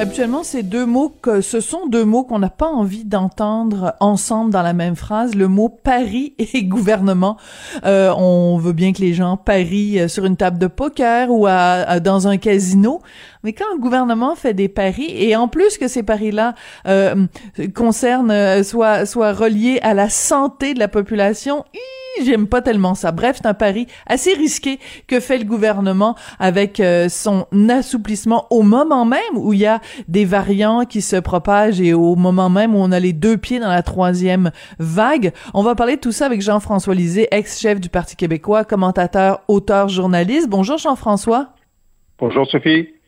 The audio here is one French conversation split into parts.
Habituellement, ces deux mots, que, ce sont deux mots qu'on n'a pas envie d'entendre ensemble dans la même phrase. Le mot Paris et gouvernement. Euh, on veut bien que les gens parient sur une table de poker ou à, dans un casino. Mais quand un gouvernement fait des paris, et en plus que ces paris-là euh, concernent, euh, soit, soit reliés à la santé de la population, j'aime pas tellement ça. Bref, c'est un pari assez risqué que fait le gouvernement avec euh, son assouplissement au moment même où il y a des variants qui se propagent et au moment même où on a les deux pieds dans la troisième vague. On va parler de tout ça avec Jean-François Lisée, ex-chef du Parti québécois, commentateur, auteur, journaliste. Bonjour Jean-François. Bonjour Sophie.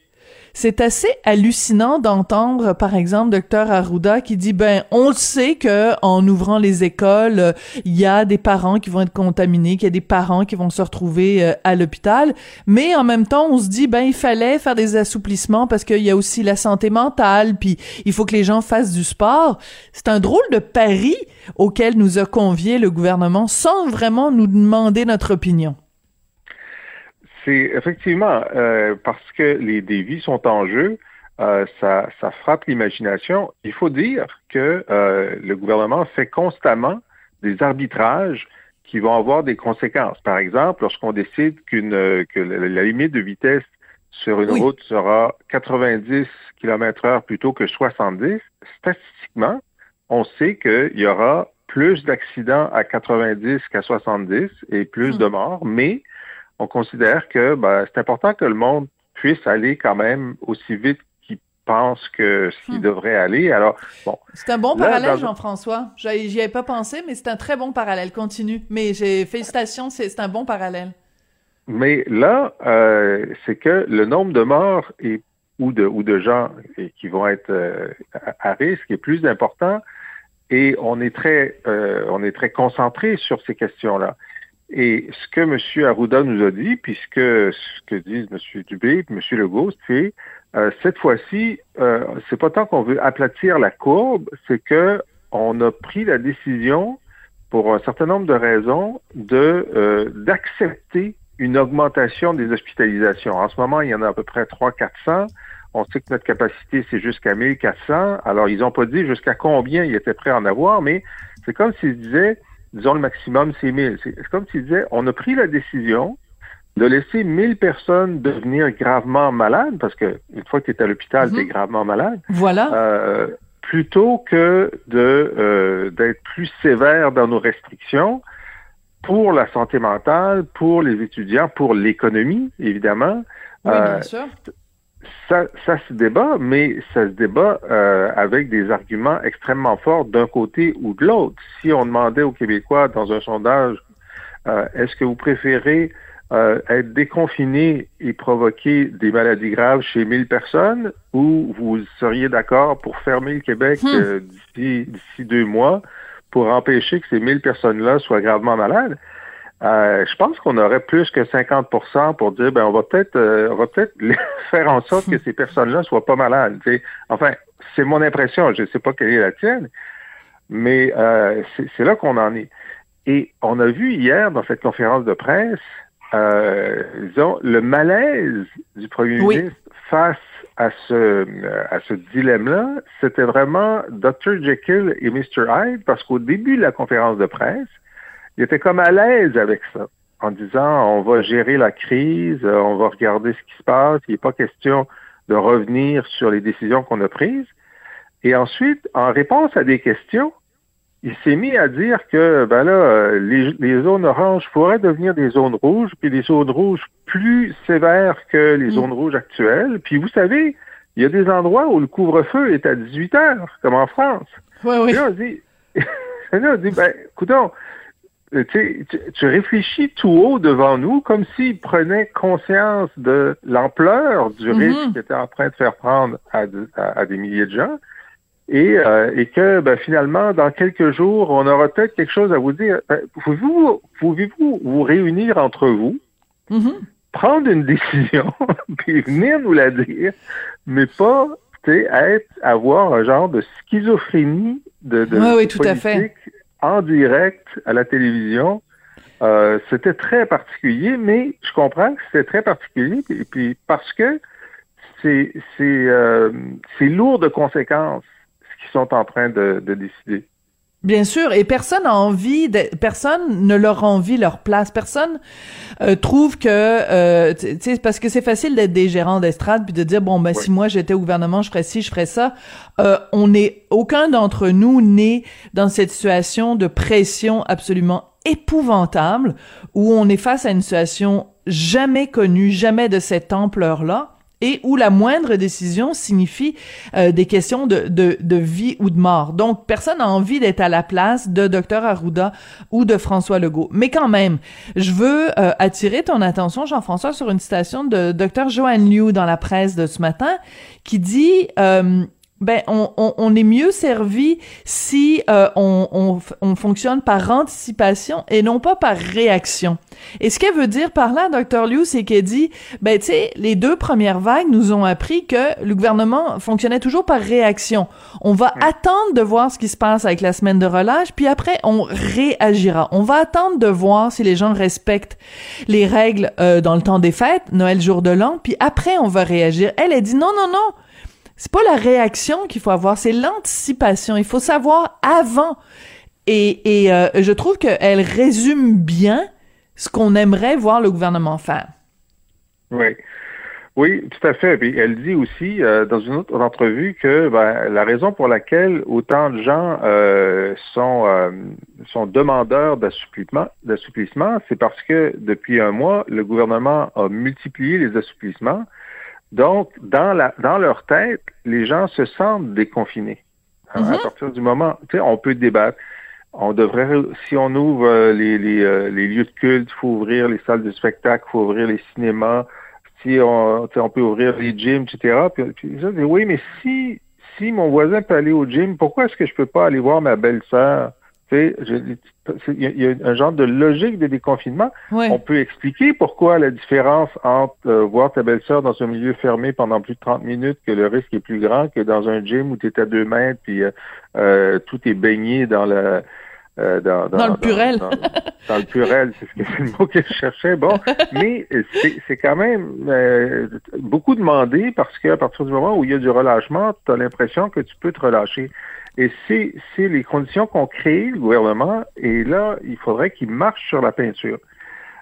C'est assez hallucinant d'entendre, par exemple, docteur Arruda qui dit, ben, on le sait que en ouvrant les écoles, il y a des parents qui vont être contaminés, qu'il y a des parents qui vont se retrouver euh, à l'hôpital, mais en même temps, on se dit, ben, il fallait faire des assouplissements parce qu'il y a aussi la santé mentale, puis il faut que les gens fassent du sport. C'est un drôle de pari auquel nous a convié le gouvernement sans vraiment nous demander notre opinion. C'est effectivement euh, parce que les dévis sont en jeu, euh, ça, ça, frappe l'imagination. Il faut dire que euh, le gouvernement fait constamment des arbitrages qui vont avoir des conséquences. Par exemple, lorsqu'on décide qu'une que la, limite de vitesse sur une route sera 90 km heure plutôt que 70, statistiquement, on sait qu'il y aura plus d'accidents à 90 qu'à 70 et plus hmm. de morts, mais on considère que ben, c'est important que le monde puisse aller quand même aussi vite qu'il pense que s'il hmm. devrait aller. Alors, bon. C'est un bon parallèle, Jean-François. J'y avais pas pensé, mais c'est un très bon parallèle. Continue. Mais j'ai félicitations, c'est un bon parallèle. Mais là, euh, c'est que le nombre de morts et, ou, de, ou de gens qui vont être euh, à risque est plus important et on est très, euh, on est très concentré sur ces questions-là. Et ce que M. Arruda nous a dit, puisque ce que disent M. Dubé et M. Legault, c'est euh, cette fois-ci, euh, c'est pas tant qu'on veut aplatir la courbe, c'est que on a pris la décision, pour un certain nombre de raisons, de euh, d'accepter une augmentation des hospitalisations. En ce moment, il y en a à peu près 300-400. On sait que notre capacité, c'est jusqu'à 1400. Alors, ils n'ont pas dit jusqu'à combien ils étaient prêts à en avoir, mais c'est comme s'ils disaient, disons le maximum, c'est 1000. C'est comme tu disais, on a pris la décision de laisser 1000 personnes devenir gravement malades, parce que une fois que tu es à l'hôpital, tu es mhm. gravement malade. Voilà. Euh, plutôt que de euh, d'être plus sévère dans nos restrictions pour la santé mentale, pour les étudiants, pour l'économie, évidemment. Oui, bien euh, sûr ça, ça se débat, mais ça se débat euh, avec des arguments extrêmement forts d'un côté ou de l'autre. Si on demandait aux Québécois dans un sondage, euh, est-ce que vous préférez euh, être déconfiné et provoquer des maladies graves chez 1000 personnes ou vous seriez d'accord pour fermer le Québec hmm. d'ici deux mois pour empêcher que ces 1000 personnes-là soient gravement malades? Euh, je pense qu'on aurait plus que 50 pour dire ben on va peut-être euh, on va peut-être faire en sorte que ces personnes-là soient pas malades. Enfin, c'est mon impression, je ne sais pas quelle est la tienne, mais euh, c'est là qu'on en est. Et on a vu hier dans cette conférence de presse, disons, le malaise du premier ministre face à ce à ce dilemme-là, c'était vraiment Dr. Jekyll et Mr. Hyde, parce qu'au début de la conférence de presse, il était comme à l'aise avec ça, en disant on va gérer la crise, euh, on va regarder ce qui se passe, il n'est pas question de revenir sur les décisions qu'on a prises. Et ensuite, en réponse à des questions, il s'est mis à dire que ben là, les, zones oranges pourraient devenir des zones rouges, puis des zones rouges plus sévères que les mm. zones rouges actuelles. Puis vous savez, il y a des endroits où le couvre-feu est à 18 heures, comme en France. Oui, oui. on dit, on dit ben, euh, tu, tu réfléchis tout haut devant nous comme s'il prenait conscience de l'ampleur du mm-hmm. risque qu'il était en train de faire prendre à, à, des milliers de gens et, euh, et que ben, finalement, dans quelques jours, on aura peut-être quelque chose à vous dire. Ben, pouvez-vous pouvez-vous vous réunir entre vous, mm-hmm. prendre une décision, puis venir nous la dire, mais pas être, avoir un genre de schizophrénie de, de oui, oui, tout à fait en direct à la télévision. Euh, c'était très particulier, mais je comprends que c'était très particulier, et puis parce que c'est c'est euh, lourd de conséquences ce qu'ils sont en train de, de décider. Bien sûr, et personne n'a envie, de, personne ne leur envie leur place. Personne euh, trouve que, euh, tu sais, parce que c'est facile d'être des gérants d'estrade puis de dire bon ben si moi j'étais au gouvernement, je ferais ci, je ferais ça. Euh, on n'est aucun d'entre nous né dans cette situation de pression absolument épouvantable où on est face à une situation jamais connue, jamais de cette ampleur-là et où la moindre décision signifie euh, des questions de, de, de, vie ou de mort. Donc, personne n'a envie d'être à la place de Dr Arruda ou de François Legault. Mais quand même, je veux euh, attirer ton attention, Jean-François, sur une citation de Dr Joanne Liu dans la presse de ce matin qui dit... Euh, ben on, on, on, est mieux servi si euh, on, on, on, fonctionne par anticipation et non pas par réaction. Et ce qu'elle veut dire par là, Dr. Liu, c'est qu'elle dit, ben tu sais, les deux premières vagues nous ont appris que le gouvernement fonctionnait toujours par réaction. On va attendre de voir ce qui se passe avec la semaine de relâche, puis après on réagira. On va attendre de voir si les gens respectent les règles euh, dans le temps des fêtes, Noël, jour de l'an, puis après on va réagir. Elle, a dit non, non, non c'est pas la réaction qu'il faut avoir, c'est l'anticipation. Il faut savoir avant. Et, euh, je trouve qu'elle résume bien ce qu'on aimerait voir le gouvernement faire. Oui. Oui, tout à fait. Puis elle dit aussi euh, dans une autre entrevue que ben, la raison pour laquelle autant de gens euh, sont sont demandeurs d'assouplissement, c'est parce que depuis un mois, le gouvernement a multiplié les assouplissements donc, dans, la, dans leur tête, les gens se sentent déconfinés. Hein, à mhm. partir du moment, tu sais, on peut débattre. On devrait, si on ouvre euh, les, les, euh, les, lieux de culte, il faut ouvrir les salles de spectacle, il faut ouvrir les cinémas, si on, on peut ouvrir les gyms, etc. Puis, puis je dis, oui, mais si, si mon voisin peut aller au gym, pourquoi est-ce que je peux pas aller voir ma belle-sœur? Il y, a un genre de logique de déconfinement. On peut expliquer pourquoi la différence entre euh, voir ta belle-sœur dans un milieu fermé pendant plus de 30 minutes, que le risque est plus grand que dans un gym où tu es à deux mètres, puis euh, euh, tout est baigné dans le... dans, le purel. Dans, le purel, c'est ce que c'est le mot que je cherchais. Bon, mais c'est quand même beaucoup demandé parce qu'à partir du moment où il y a du relâchement, tu as l'impression que tu peux te relâcher. Et c'est les conditions qu'ont créées le gouvernement, et là, il faudrait qu'il marche sur la peinture.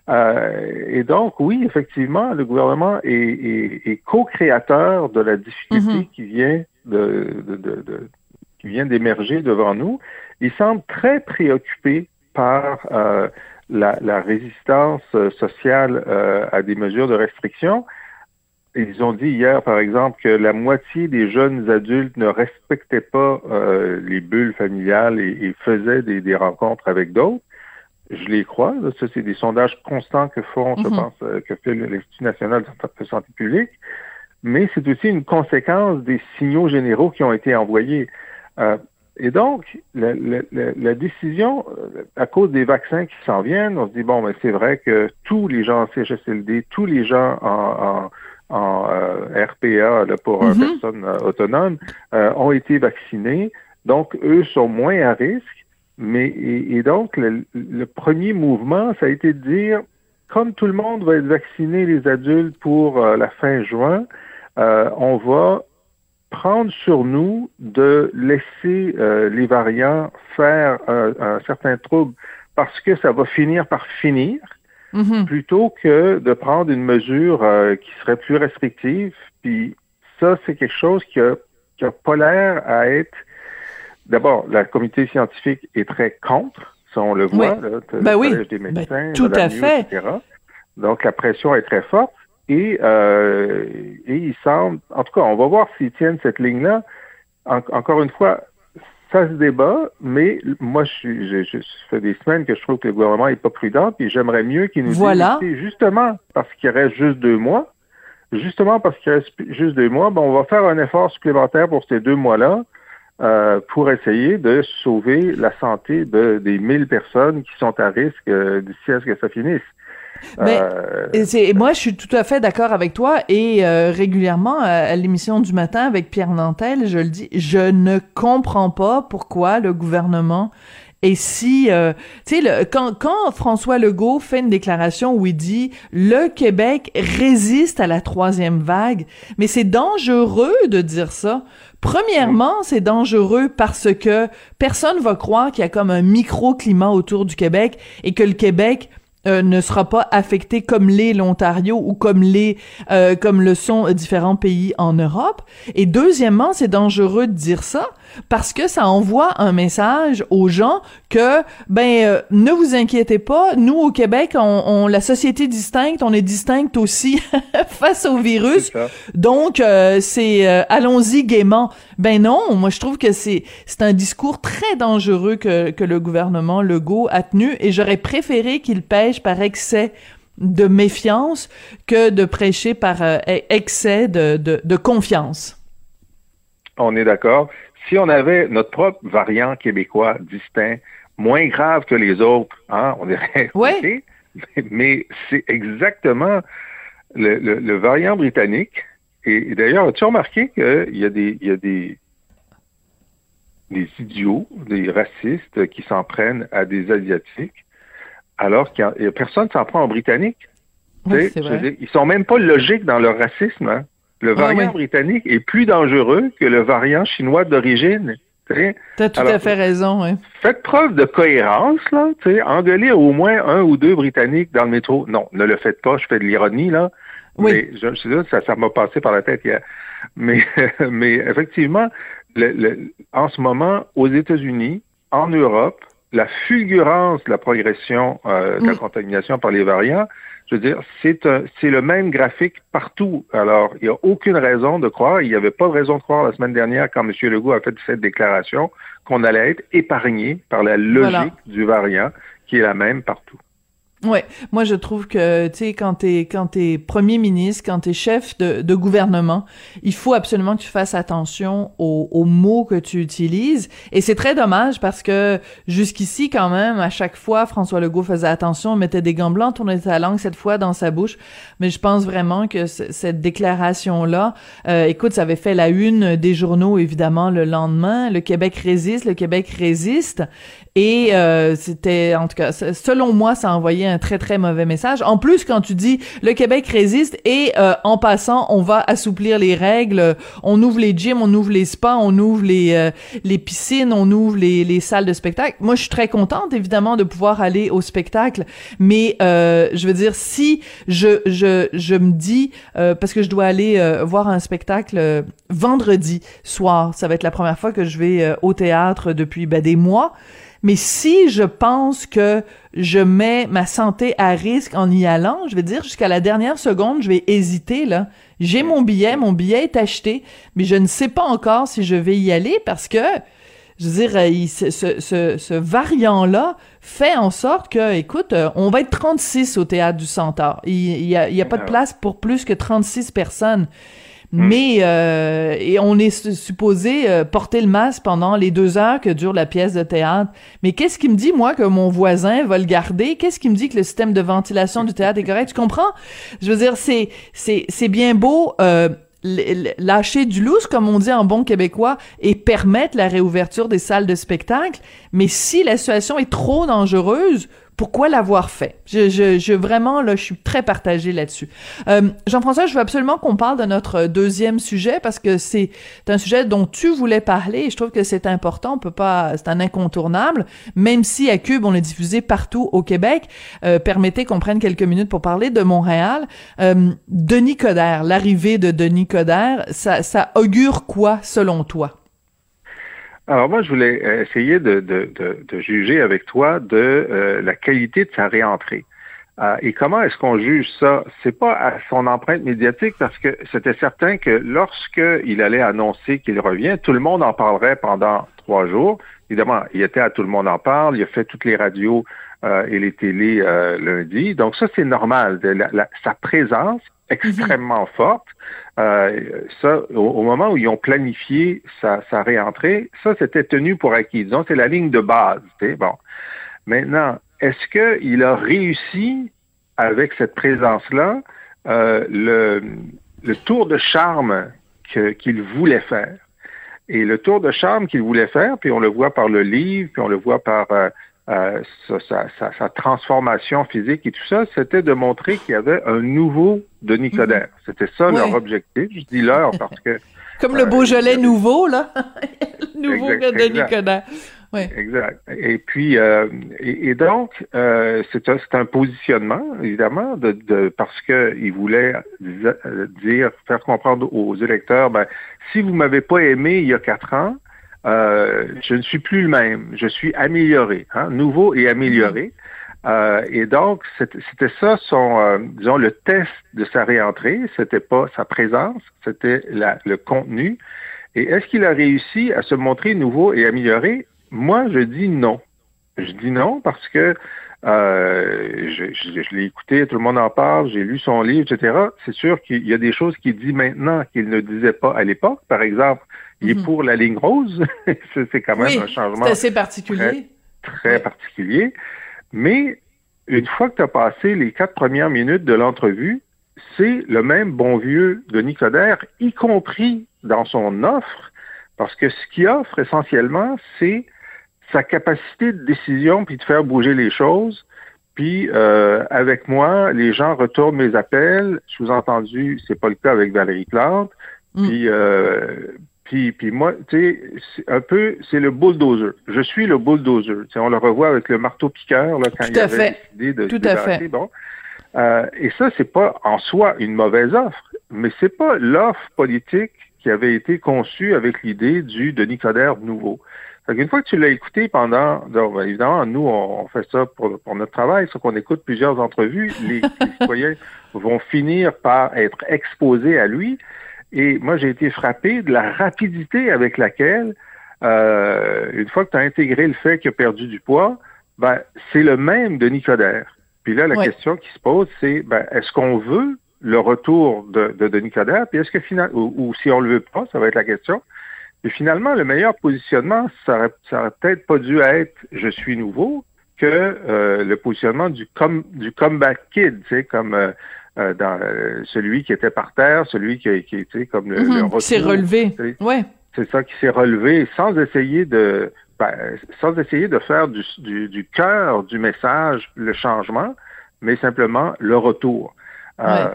Euh, et donc, oui, effectivement, le gouvernement est, est, est co-créateur de la difficulté mm-hmm. qui vient de, de, de, qui vient d'émerger devant nous. Il semble très préoccupé par euh, la, la, résistance sociale euh, à des mesures de restriction. Ils ont dit hier, par exemple, que la moitié des jeunes adultes ne respectaient pas euh, les bulles familiales et, faisaient des, rencontres avec d'autres. Je les crois. Ça, c'est des sondages constants que font, je mhm. pense, euh, que fait l'Institut national de santé publique. Mais c'est aussi une conséquence des signaux généraux qui ont été envoyés. Euh, et donc, la, la, décision, à cause des vaccins qui s'en viennent, on se dit, bon, mais c'est vrai que tous les gens en CHSLD, tous les gens en, en en euh, RPA là, pour mm personnes euh, autonomes ont été vaccinés. Donc, eux sont moins à risque. Mais et, donc, le, premier mouvement, ça a été de dire, comme tout le monde va être vacciné, les adultes, pour la fin juin, on va prendre sur nous de laisser les variants faire un certain trouble parce que ça va finir par finir. Mm-hmm. plutôt que de prendre une mesure euh, qui serait plus restrictive. Puis ça, c'est quelque chose qui a, qui a pas l'air à être. D'abord, la communauté scientifique est très contre, ça on le voit, là, ben oui. des ben, médecins, tout à fait. Etc. Donc la pression est très forte et, euh, et il semble, en tout cas, on va voir s'ils tiennent cette ligne-là. encore une fois, ça se débat, mais moi, je, je, fais des semaines que je trouve que le gouvernement est pas prudent, puis j'aimerais mieux qu'il nous voilà. dise, justement, parce qu'il reste juste deux mois, justement parce qu'il reste juste deux mois, ben, on va faire un effort supplémentaire pour ces deux mois-là, euh, pour essayer de sauver la santé de, des mille personnes qui sont à risque euh, d'ici à ce que ça finisse. Mais euh, c'est moi, je suis tout à fait d'accord avec toi et euh, régulièrement à, l'émission du matin avec Pierre Nantel, je le dis, je ne comprends pas pourquoi le gouvernement Et si, euh, tu sais, quand, quand François Legault fait une déclaration où il dit le Québec résiste à la troisième vague, mais c'est dangereux de dire ça. Premièrement, c'est dangereux parce que personne va croire qu'il y a comme un microclimat autour du Québec et que le Québec euh, ne sera pas affecté comme l'est l'Ontario ou comme les euh, comme le sont différents pays en Europe. Et deuxièmement, c'est dangereux de dire ça parce que ça envoie un message aux gens que ben euh, ne vous inquiétez pas, nous au Québec, on, on, la société distincte, on est distincte aussi face au virus. Donc c'est allons-y gaiement. Ben non, moi je trouve que c'est c'est un discours très dangereux que que le gouvernement Legault a tenu et j'aurais préféré qu'il par excès de méfiance que de prêcher par excès de, de, de confiance. On est d'accord si on avait notre propre variant québécois distinct, moins grave que les autres, hein, on dirait oui. mais, c'est exactement le, variant britannique. Et, d'ailleurs, as-tu remarqué qu'il y a des, il y a des, des idiots, des racistes qui s'en prennent à des Asiatiques, alors qu'il y a, personne s'en prend en Britannique. Oui, vrai. ils sont même pas logiques dans leur racisme. Hein. Le variant britannique est plus dangereux que le variant chinois d'origine. T'as tout à fait raison, oui. Faites preuve de cohérence, là. sais, engueuler au moins un ou deux Britanniques dans le métro. Non, ne le faites pas, je fais de l'ironie, là. Oui. Mais je, je, ça, ça m'a passé par la tête hier. Mais, mais effectivement, le, en ce moment, aux États-Unis, en Europe, la fulgurance de la progression euh, de la contamination par les variants je veux dire, c'est c'est le même graphique partout. Alors, il n'y a aucune raison de croire, il n'y avait pas de raison de croire la semaine dernière quand M. Legault a fait cette déclaration qu'on allait être épargné par la logique du variant qui est la même partout. Ouais, moi je trouve que tu sais quand t'es quand t'es premier ministre, quand t'es chef de, de, gouvernement, il faut absolument que tu fasses attention aux, aux mots que tu utilises. Et c'est très dommage parce que jusqu'ici quand même, à chaque fois, François Legault faisait attention, mettait des gants blancs, tournait sa langue cette fois dans sa bouche. Mais je pense vraiment que cette déclaration là, euh, écoute, ça avait fait la une des journaux évidemment le lendemain. Le Québec résiste, le Québec résiste. Et euh, c'était, en tout cas, selon moi, ça envoyait un très très mauvais message. En plus, quand tu dis le Québec résiste et euh, en passant, on va assouplir les règles, on ouvre les gyms, on ouvre les spas, on ouvre les euh, les piscines, on ouvre les, les salles de spectacle. Moi, je suis très contente évidemment de pouvoir aller au spectacle, mais je veux dire si je je je me dis parce que je dois aller voir un spectacle vendredi soir, ça va être la première fois que je vais au théâtre depuis ben, des mois. Mais si je pense que je mets ma santé à risque en y allant, je vais dire jusqu'à la dernière seconde, je vais hésiter là. J'ai mon billet, mon billet est acheté, mais je ne sais pas encore si je vais y aller parce que je veux dire, ce, ce, ce variant-là fait en sorte que, écoute, euh, on va être 36 au théâtre du Centaure. Il n'y a, il y a pas de place pour plus que 36 personnes. Hmm. Mais euh, et on est supposé euh, porter le masque pendant les deux heures que dure la pièce de théâtre. Mais qu'est-ce qui me dit moi que mon voisin va le garder? Qu'est-ce qui me dit que le système de ventilation du théâtre est correct? Tu comprends? Je veux dire, c'est c'est c'est bien beau. Euh, lâcher du lousse, comme on dit en bon québécois, et permettre la réouverture des salles de spectacle. Mais si la situation est trop dangereuse, pourquoi l'avoir fait? Je, je, vraiment, là, je suis très partagée là-dessus. Euh, Jean-François, je veux absolument qu'on parle de notre deuxième sujet parce que c'est un sujet dont tu voulais parler et je trouve que c'est important. On peut pas, c'est un incontournable. Même si à Cube, on est diffusé partout au Québec. Euh, permettez qu'on prenne quelques minutes pour parler de Montréal. Euh, Denis Coderre, l'arrivée de Denis Coderre, ça augure quoi selon toi? Alors moi, je voulais euh, essayer de, de, de, juger avec toi de euh, la qualité de sa réentrée. Euh, et comment est-ce qu'on juge ça? C'est pas à son empreinte médiatique parce que c'était certain que lorsqu'il allait annoncer qu'il revient, tout le monde en parlerait pendant trois jours. Évidemment, il était à Tout le monde en parle, il a fait toutes les radios et les télés lundi. Donc ça, c'est normal. sa présence extrêmement forte. Euh, ça, au, moment où ils ont planifié sa, sa réentrée, ça, c'était tenu pour acquis. Disons, c'est la ligne de base. Bon. Maintenant, est-ce qu'il a réussi, avec cette présence-là, euh, le, le tour de charme qu'il voulait faire? Et le tour de charme qu'il voulait faire, puis on le voit par le livre, puis on le voit par euh, euh, sa, sa, sa, transformation physique et tout ça, c'était de montrer qu'il y avait un nouveau Denis Coderre. Mhm. C'était ça leur objectif. Je dis leur parce que... Comme le Beaujolais nouveau, là. nouveau exact, Denis Coderre. Ouais. Exact. Et puis, euh, et, donc, euh, c'est un, un, positionnement, évidemment, de, de parce qu'il voulait dire, faire comprendre aux électeurs, ben, si vous m'avez pas aimé il y a quatre ans, euh, je ne suis plus le même, je suis amélioré, hein, nouveau et amélioré. Euh, et donc, c'était ça son, euh, disons, le test de sa réentrée. C'était pas sa présence, c'était le contenu. Et est-ce qu'il a réussi à se montrer nouveau et amélioré? Moi, je dis non. Je dis non parce que euh, je, je, l'ai écouté, tout le monde en parle, j'ai lu son livre, etc. C'est sûr qu'il y a des choses qu'il dit maintenant qu'il ne disait pas à l'époque. Par exemple, il est mhm. pour la ligne rose. c'est quand même un changement. C'est assez particulier. Très, particulier. Mais une fois que tu as passé les quatre premières minutes de l'entrevue, c'est le même bon vieux Denis Coderre, y compris dans son offre, parce que ce qu'il offre essentiellement, c'est sa capacité de décision puis de faire bouger les choses. Puis euh, avec moi, les gens retournent mes appels. Sous-entendu, c'est pas le cas avec Valérie Plante. Mm. Puis, euh, puis, puis moi, tu sais, un peu, c'est le bulldozer. Je suis le bulldozer. sais, on le revoit avec le marteau piqueur là, quand Tout il avait fait. décidé de Tout à fait. Bon. Euh, et ça, c'est pas en soi une mauvaise offre, mais c'est pas l'offre politique qui avait été conçue avec l'idée du Denis Coderre nouveau. Une fois que tu l'as écouté pendant, donc, ben, évidemment, nous, on, fait ça pour, pour notre travail, c'est qu'on écoute plusieurs entrevues, les, citoyens vont finir par être exposés à lui. Et moi, j'ai été frappé de la rapidité avec laquelle, euh, une fois que tu as intégré le fait qu'il a perdu du poids, ben, c'est le même de Nicodère. Puis là, la question qui se pose, c'est ben, est-ce qu'on veut le retour de, de Denis Coderre, puis est-ce que finalement, ou, ou, si on le veut pas, ça va être la question, et finalement, le meilleur positionnement, ça aurait, ça aurait peut-être pas dû être je suis nouveau que euh, le positionnement du, com, du comeback kid, tu sais, comme euh, euh dans euh, celui qui était par terre, celui qui, qui était comme le, mm s'est relevé. Ouais. C'est ça qui s'est relevé sans essayer de ben, sans essayer de faire du, du, du cœur du message le changement, mais simplement le retour. Euh,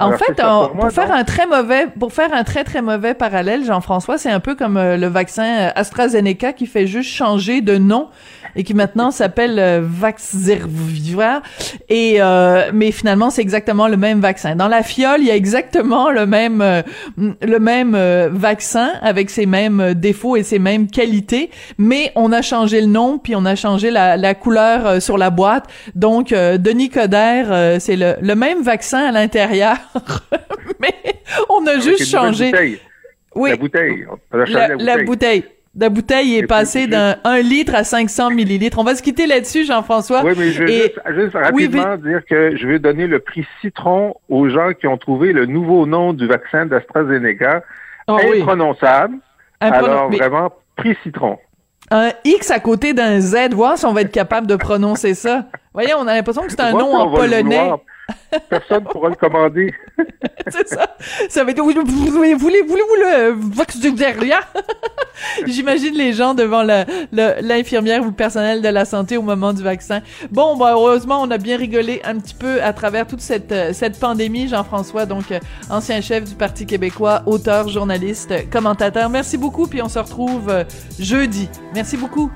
en fait, pour, faire un très mauvais, pour faire un très très mauvais parallèle, Jean-François, c'est un peu comme euh, le vaccin euh, AstraZeneca qui fait juste changer de nom et qui maintenant s'appelle euh, Vaxzerviva. Et mais finalement, c'est exactement le même vaccin. Dans la fiole, il y a exactement le même le même vaccin avec ses mêmes défauts et ses mêmes qualités, mais on a changé le nom puis on a changé la, la couleur sur la boîte. Donc, Denis Coderre, c'est le, le même vaccin à l'intérieur, mais on a juste changé. Oui. La bouteille. la, bouteille. la bouteille. est passée d'un 1 litre à 500 millilitres. On va se quitter là-dessus, Jean-François. Oui, mais je veux juste, rapidement dire que je vais donner le prix citron aux gens qui ont trouvé le nouveau nom du vaccin d'AstraZeneca. Oh, imprononçable. Alors, vraiment, prix citron. Un X à côté d'un Z, voir si on va être capable de prononcer ça. Voyez, on a l'impression que c'est un nom en polonais. Personne ne pourra le commander. c'est ça. Ça va être. Voulez-vous le Vox derrière? J'imagine les gens devant l'infirmière ou le personnel de la santé au moment du vaccin. Bon, bah, heureusement, on a bien rigolé un petit peu à travers toute cette, euh, cette pandémie. Jean-François, donc, euh, ancien chef du Parti québécois, auteur, journaliste, commentateur. Merci beaucoup, puis on se retrouve euh, jeudi. Merci beaucoup.